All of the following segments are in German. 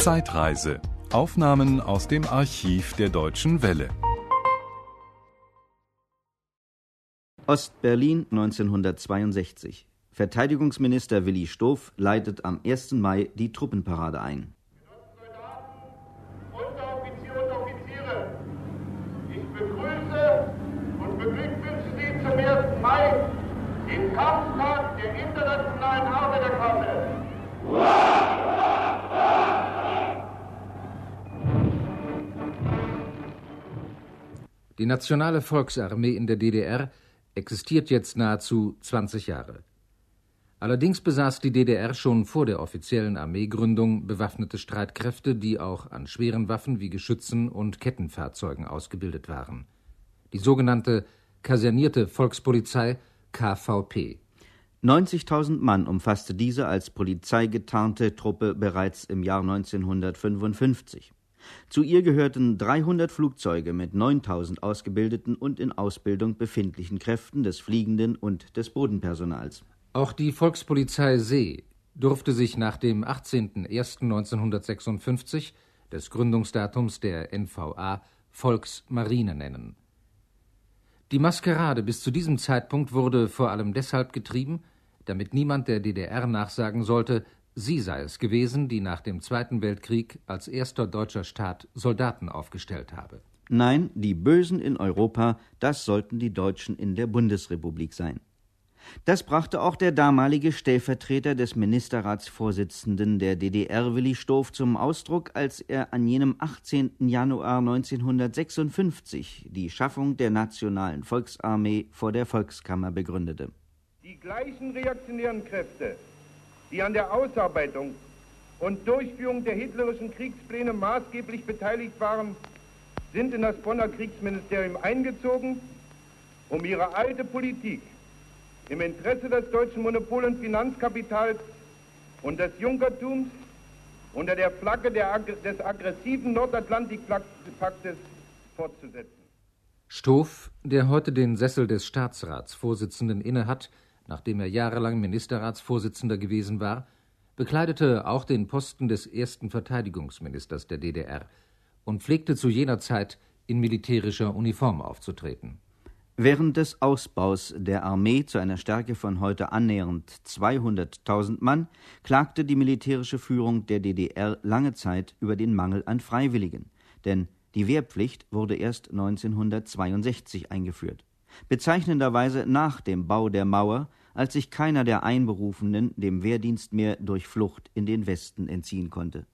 Zeitreise. Aufnahmen aus dem Archiv der Deutschen Welle. Ostberlin 1962. Verteidigungsminister Willi Stoff leitet am 1. Mai die Truppenparade ein. Die Nationale Volksarmee in der DDR existiert jetzt nahezu 20 Jahre. Allerdings besaß die DDR schon vor der offiziellen Armeegründung bewaffnete Streitkräfte, die auch an schweren Waffen wie Geschützen und Kettenfahrzeugen ausgebildet waren. Die sogenannte kasernierte Volkspolizei KVP. 90.000 Mann umfasste diese als polizeigetarnte Truppe bereits im Jahr 1955. Zu ihr gehörten 300 Flugzeuge mit 9000 ausgebildeten und in Ausbildung befindlichen Kräften des fliegenden und des Bodenpersonals. Auch die Volkspolizei See durfte sich nach dem 18.01.1956, des Gründungsdatums der NVA, Volksmarine nennen. Die Maskerade bis zu diesem Zeitpunkt wurde vor allem deshalb getrieben, damit niemand der DDR nachsagen sollte, sie sei es gewesen, die nach dem Zweiten Weltkrieg als erster deutscher Staat Soldaten aufgestellt habe. Nein, die Bösen in Europa, das sollten die Deutschen in der Bundesrepublik sein. Das brachte auch der damalige Stellvertreter des Ministerratsvorsitzenden der DDR Willi Stoff zum Ausdruck, als er an jenem 18. Januar 1956 die Schaffung der Nationalen Volksarmee vor der Volkskammer begründete. Die gleichen reaktionären Kräfte, die an der Ausarbeitung und Durchführung der hitlerischen Kriegspläne maßgeblich beteiligt waren, sind in das Bonner Kriegsministerium eingezogen, um ihre alte Politik im Interesse des deutschen Monopol- und Finanzkapitals und des Junkertums unter der Flagge der, des aggressiven Nordatlantikpaktes fortzusetzen. Stoff, der heute den Sessel des Staatsratsvorsitzenden innehat, nachdem er jahrelang Ministerratsvorsitzender gewesen war, bekleidete auch den Posten des ersten Verteidigungsministers der DDR und pflegte zu jener Zeit in militärischer Uniform aufzutreten. Während des Ausbaus der Armee zu einer Stärke von heute annähernd 200.000 Mann klagte die militärische Führung der DDR lange Zeit über den Mangel an Freiwilligen, denn die Wehrpflicht wurde erst 1962 eingeführt. Bezeichnenderweise nach dem Bau der Mauer, als sich keiner der Einberufenen dem Wehrdienst mehr durch Flucht in den Westen entziehen konnte.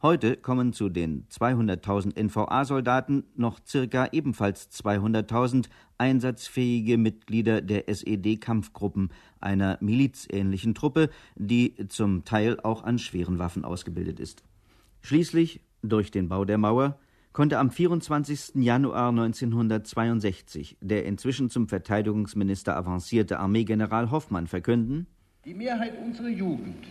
Heute kommen zu den 200.000 NVA-Soldaten noch circa ebenfalls 200.000 einsatzfähige Mitglieder der SED-Kampfgruppen, einer milizähnlichen Truppe, die zum Teil auch an schweren Waffen ausgebildet ist. Schließlich, durch den Bau der Mauer, konnte am 24. Januar 1962 der inzwischen zum Verteidigungsminister avancierte Armeegeneral Hoffmann verkünden: Die Mehrheit unserer Jugend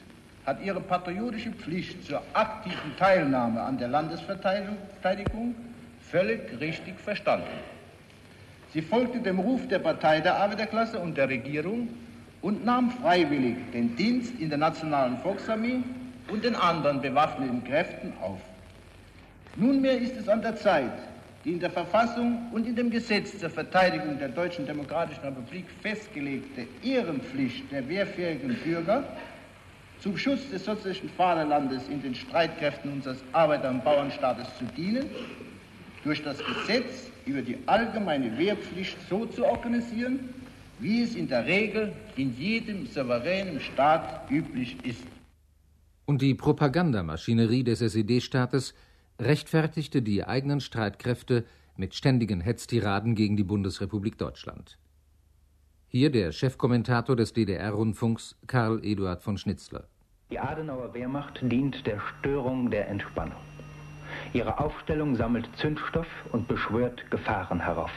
hat ihre patriotische Pflicht zur aktiven Teilnahme an der Landesverteidigung völlig richtig verstanden. Sie folgte dem Ruf der Partei der Arbeiterklasse und der Regierung und nahm freiwillig den Dienst in der Nationalen Volksarmee und den anderen bewaffneten Kräften auf. Nunmehr ist es an der Zeit, die in der Verfassung und in dem Gesetz zur Verteidigung der Deutschen Demokratischen Republik festgelegte Ehrenpflicht der wehrfähigen Bürger zum Schutz des sozialistischen Vaterlandes in den Streitkräften unseres Arbeiter- und Bauernstaates zu dienen, durch das Gesetz über die allgemeine Wehrpflicht so zu organisieren, wie es in der Regel in jedem souveränen Staat üblich ist. Und die Propagandamaschinerie des SED-Staates rechtfertigte die eigenen Streitkräfte mit ständigen Hetztiraden gegen die Bundesrepublik Deutschland. Hier der Chefkommentator des DDR-Rundfunks Karl Eduard von Schnitzler. Die Adenauer Wehrmacht dient der Störung der Entspannung. Ihre Aufstellung sammelt Zündstoff und beschwört Gefahren herauf.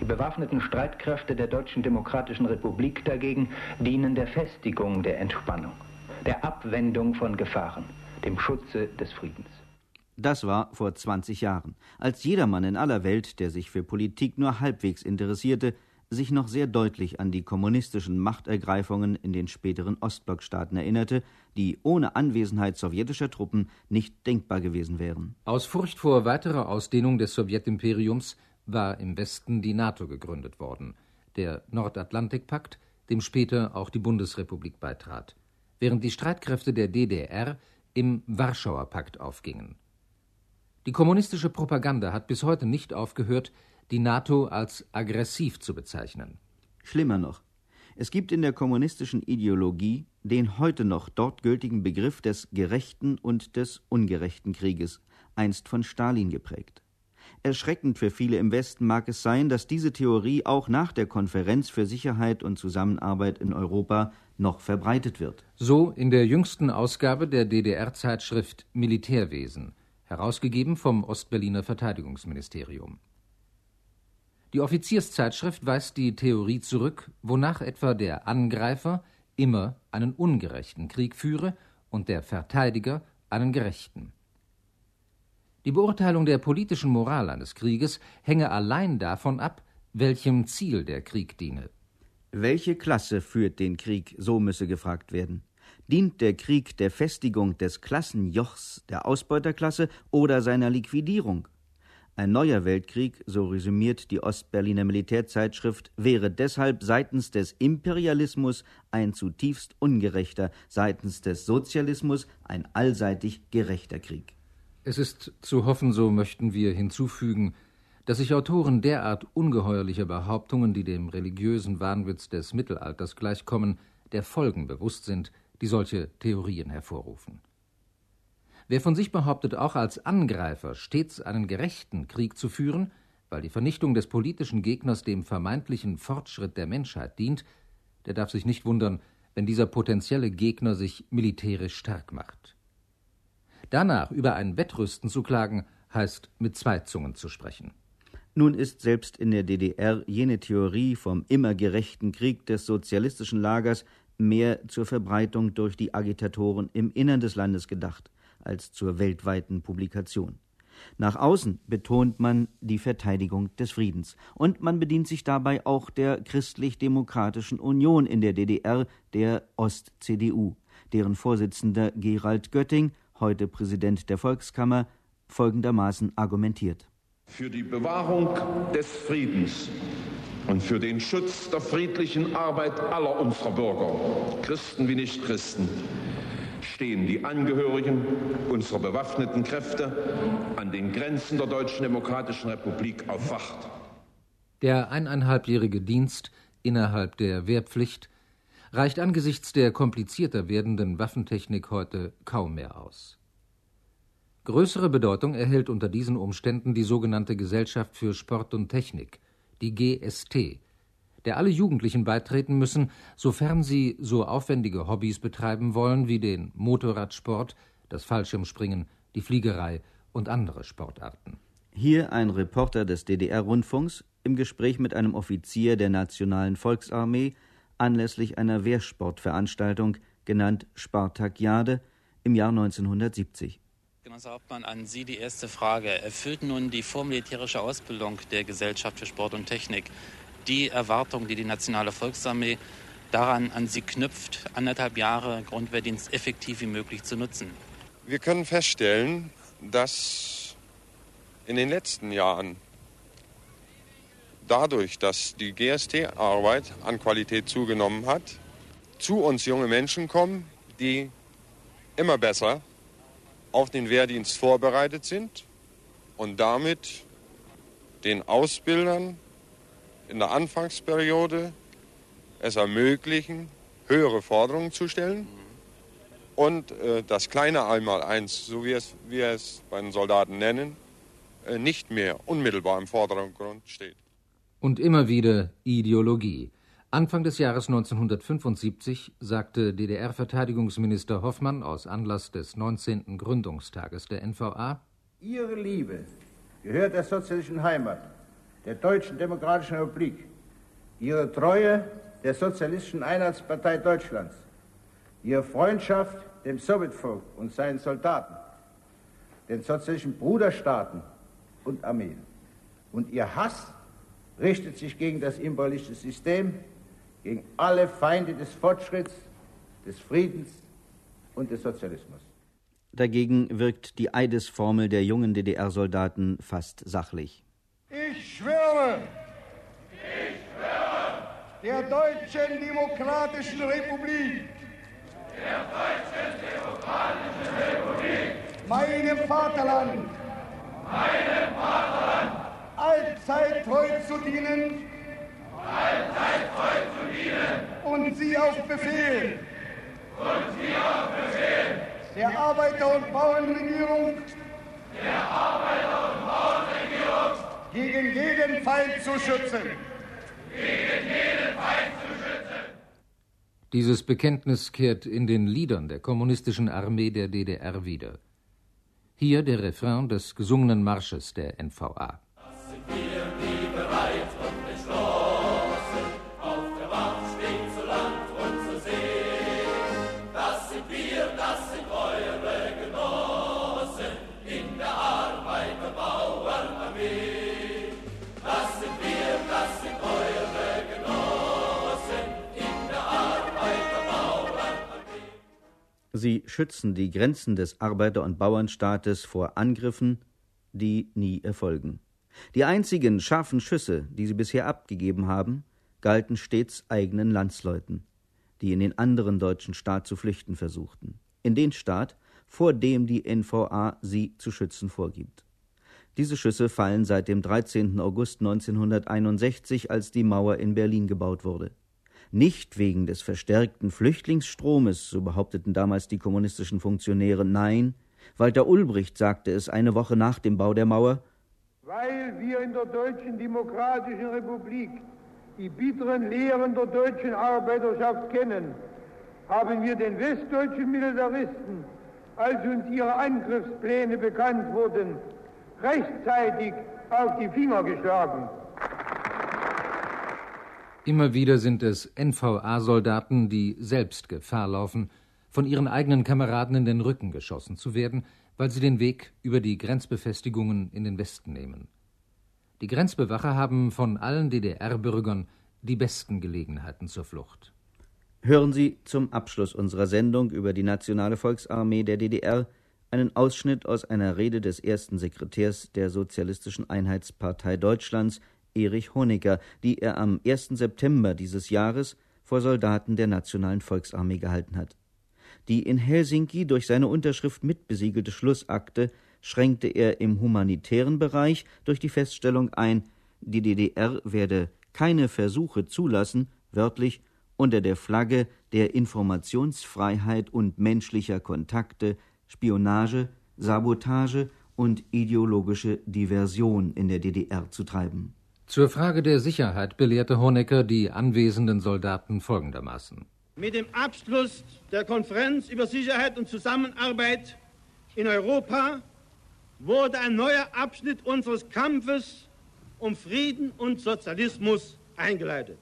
Die bewaffneten Streitkräfte der Deutschen Demokratischen Republik dagegen dienen der Festigung der Entspannung, der Abwendung von Gefahren, dem Schutze des Friedens. Das war vor 20 Jahren, als jedermann in aller Welt, der sich für Politik nur halbwegs interessierte, sich noch sehr deutlich an die kommunistischen Machtergreifungen in den späteren Ostblockstaaten erinnerte, die ohne Anwesenheit sowjetischer Truppen nicht denkbar gewesen wären. Aus Furcht vor weiterer Ausdehnung des Sowjetimperiums war im Westen die NATO gegründet worden, der Nordatlantikpakt, dem später auch die Bundesrepublik beitrat, während die Streitkräfte der DDR im Warschauer Pakt aufgingen. Die kommunistische Propaganda hat bis heute nicht aufgehört, die NATO als aggressiv zu bezeichnen. Schlimmer noch, es gibt in der kommunistischen Ideologie den heute noch dort gültigen Begriff des gerechten und des ungerechten Krieges, einst von Stalin geprägt. Erschreckend für viele im Westen mag es sein, dass diese Theorie auch nach der Konferenz für Sicherheit und Zusammenarbeit in Europa noch verbreitet wird. So in der jüngsten Ausgabe der DDR-Zeitschrift Militärwesen, herausgegeben vom Ostberliner Verteidigungsministerium. Die Offizierszeitschrift weist die Theorie zurück, wonach etwa der Angreifer immer einen ungerechten Krieg führe und der Verteidiger einen gerechten. Die Beurteilung der politischen Moral eines Krieges hänge allein davon ab, welchem Ziel der Krieg diene. Welche Klasse führt den Krieg, so müsse gefragt werden. Dient der Krieg der Festigung des Klassenjochs der Ausbeuterklasse oder seiner Liquidierung? Ein neuer Weltkrieg, so resümiert die Ostberliner Militärzeitschrift, wäre deshalb seitens des Imperialismus ein zutiefst ungerechter, seitens des Sozialismus ein allseitig gerechter Krieg. Es ist zu hoffen, so möchten wir hinzufügen, dass sich Autoren derart ungeheuerlicher Behauptungen, die dem religiösen Wahnwitz des Mittelalters gleichkommen, der Folgen bewusst sind, die solche Theorien hervorrufen. Wer von sich behauptet, auch als Angreifer stets einen gerechten Krieg zu führen, weil die Vernichtung des politischen Gegners dem vermeintlichen Fortschritt der Menschheit dient, der darf sich nicht wundern, wenn dieser potenzielle Gegner sich militärisch stark macht. Danach über ein Wettrüsten zu klagen, heißt mit zwei Zungen zu sprechen. Nun ist selbst in der DDR jene Theorie vom immer gerechten Krieg des sozialistischen Lagers mehr zur Verbreitung durch die Agitatoren im Innern des Landes gedacht als zur weltweiten Publikation. Nach außen betont man die Verteidigung des Friedens und man bedient sich dabei auch der christlich-demokratischen Union in der DDR, der Ost-CDU, deren Vorsitzender Gerald Götting, heute Präsident der Volkskammer, folgendermaßen argumentiert. Für die Bewahrung des Friedens und für den Schutz der friedlichen Arbeit aller unserer Bürger, Christen wie Nichtchristen, stehen die Angehörigen unserer bewaffneten Kräfte an den Grenzen der Deutschen Demokratischen Republik auf Wacht. Der eineinhalbjährige Dienst innerhalb der Wehrpflicht reicht angesichts der komplizierter werdenden Waffentechnik heute kaum mehr aus. Größere Bedeutung erhält unter diesen Umständen die sogenannte Gesellschaft für Sport und Technik, die GST, der alle Jugendlichen beitreten müssen, sofern sie so aufwendige Hobbys betreiben wollen wie den Motorradsport, das Fallschirmspringen, die Fliegerei und andere Sportarten. Hier ein Reporter des DDR-Rundfunks im Gespräch mit einem Offizier der Nationalen Volksarmee anlässlich einer Wehrsportveranstaltung, genannt Spartakiade, im Jahr 1970. Genosse Hauptmann, an Sie die erste Frage. Erfüllt nun die vormilitärische Ausbildung der Gesellschaft für Sport und Technik die Erwartung, die die Nationale Volksarmee daran an sie knüpft, anderthalb Jahre Grundwehrdienst effektiv wie möglich zu nutzen? Wir können feststellen, dass in den letzten Jahren dadurch, dass die GST-Arbeit an Qualität zugenommen hat, zu uns junge Menschen kommen, die immer besser auf den Wehrdienst vorbereitet sind und damit den Ausbildern in der Anfangsperiode es ermöglichen, höhere Forderungen zu stellen und äh, das kleine Einmaleins, so wie es, wir es bei den Soldaten nennen, äh, nicht mehr unmittelbar im Vordergrund steht. Und immer wieder Ideologie. Anfang des Jahres 1975 sagte DDR-Verteidigungsminister Hoffmann aus Anlass des 19. Gründungstages der NVA: Ihre Liebe gehört der sozialistischen Heimat der Deutschen Demokratischen Republik, ihre Treue der Sozialistischen Einheitspartei Deutschlands, ihre Freundschaft dem Sowjetvolk und seinen Soldaten, den sozialistischen Bruderstaaten und Armeen und ihr Hass richtet sich gegen das imperialistische System, gegen alle Feinde des Fortschritts, des Friedens und des Sozialismus. Dagegen wirkt die Eidesformel der jungen DDR-Soldaten fast sachlich. Ich schwöre, ich schwöre der Deutschen Demokratischen Republik, der Deutschen Demokratischen Republik, meinem Vaterland, meinem Vaterland, allzeit treu zu dienen, allzeit treu zu dienen und sie auf Befehl, und sie auf Befehl der Arbeiter- und Bauernregierung, der Arbeiter- und Bauernregierung gegen jeden Feind zu schützen. Gegen jeden Feind zu schützen. Dieses Bekenntnis kehrt in den Liedern der kommunistischen Armee der DDR wieder. Hier der Refrain des gesungenen Marsches der NVA. Schützen die Grenzen des Arbeiter- und Bauernstaates vor Angriffen, die nie erfolgen. Die einzigen scharfen Schüsse, die sie bisher abgegeben haben, galten stets eigenen Landsleuten, die in den anderen deutschen Staat zu flüchten versuchten, in den Staat, vor dem die NVA sie zu schützen vorgibt. Diese Schüsse fallen seit dem 13. August 1961, als die Mauer in Berlin gebaut wurde. Nicht wegen des verstärkten Flüchtlingsstromes, so behaupteten damals die kommunistischen Funktionäre, nein, Walter Ulbricht sagte es eine Woche nach dem Bau der Mauer, weil wir in der Deutschen Demokratischen Republik die bitteren Lehren der deutschen Arbeiterschaft kennen, haben wir den westdeutschen Militaristen, als uns ihre Angriffspläne bekannt wurden, rechtzeitig auf die Finger geschlagen. Immer wieder sind es NVA-Soldaten, die selbst Gefahr laufen, von ihren eigenen Kameraden in den Rücken geschossen zu werden, weil sie den Weg über die Grenzbefestigungen in den Westen nehmen. Die Grenzbewacher haben von allen DDR-Bürgern die besten Gelegenheiten zur Flucht. Hören Sie zum Abschluss unserer Sendung über die Nationale Volksarmee der DDR einen Ausschnitt aus einer Rede des ersten Sekretärs der Sozialistischen Einheitspartei Deutschlands, Erich Honecker, die er am 1. September dieses Jahres vor Soldaten der Nationalen Volksarmee gehalten hat. Die in Helsinki durch seine Unterschrift mitbesiegelte Schlussakte schränkte er im humanitären Bereich durch die Feststellung ein, die DDR werde keine Versuche zulassen, wörtlich unter der Flagge der Informationsfreiheit und menschlicher Kontakte Spionage, Sabotage und ideologische Diversion in der DDR zu treiben. Zur Frage der Sicherheit belehrte Honecker die anwesenden Soldaten folgendermaßen. Mit dem Abschluss der Konferenz über Sicherheit und Zusammenarbeit in Europa wurde ein neuer Abschnitt unseres Kampfes um Frieden und Sozialismus eingeleitet.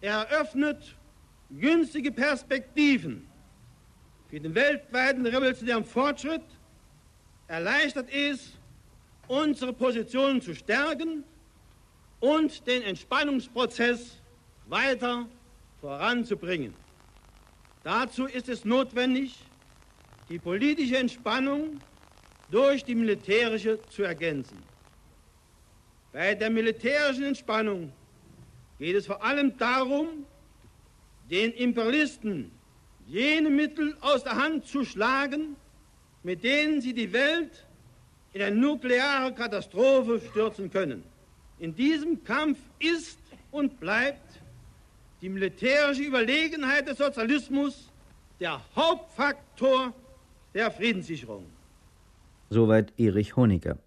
Er eröffnet günstige Perspektiven für den weltweiten revolutionären Fortschritt, erleichtert es, unsere Positionen zu stärken und den Entspannungsprozess weiter voranzubringen. Dazu ist es notwendig, die politische Entspannung durch die militärische zu ergänzen. Bei der militärischen Entspannung geht es vor allem darum, den Imperialisten jene Mittel aus der Hand zu schlagen, mit denen sie die Welt in eine nukleare Katastrophe stürzen können. In diesem Kampf ist und bleibt die militärische Überlegenheit des Sozialismus der Hauptfaktor der Friedenssicherung. Soweit Erich Honecker.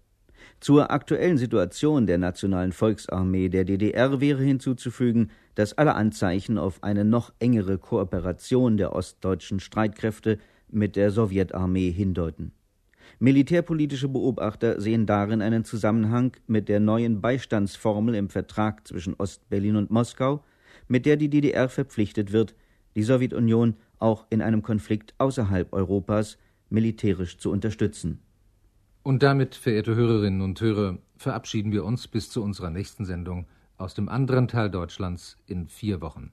Zur aktuellen Situation der Nationalen Volksarmee der DDR wäre hinzuzufügen, dass alle Anzeichen auf eine noch engere Kooperation der ostdeutschen Streitkräfte mit der Sowjetarmee hindeuten. Militärpolitische Beobachter sehen darin einen Zusammenhang mit der neuen Beistandsformel im Vertrag zwischen Ostberlin und Moskau, mit der die DDR verpflichtet wird, die Sowjetunion auch in einem Konflikt außerhalb Europas militärisch zu unterstützen. Und damit, verehrte Hörerinnen und Hörer, verabschieden wir uns bis zu unserer nächsten Sendung aus dem anderen Teil Deutschlands in vier Wochen.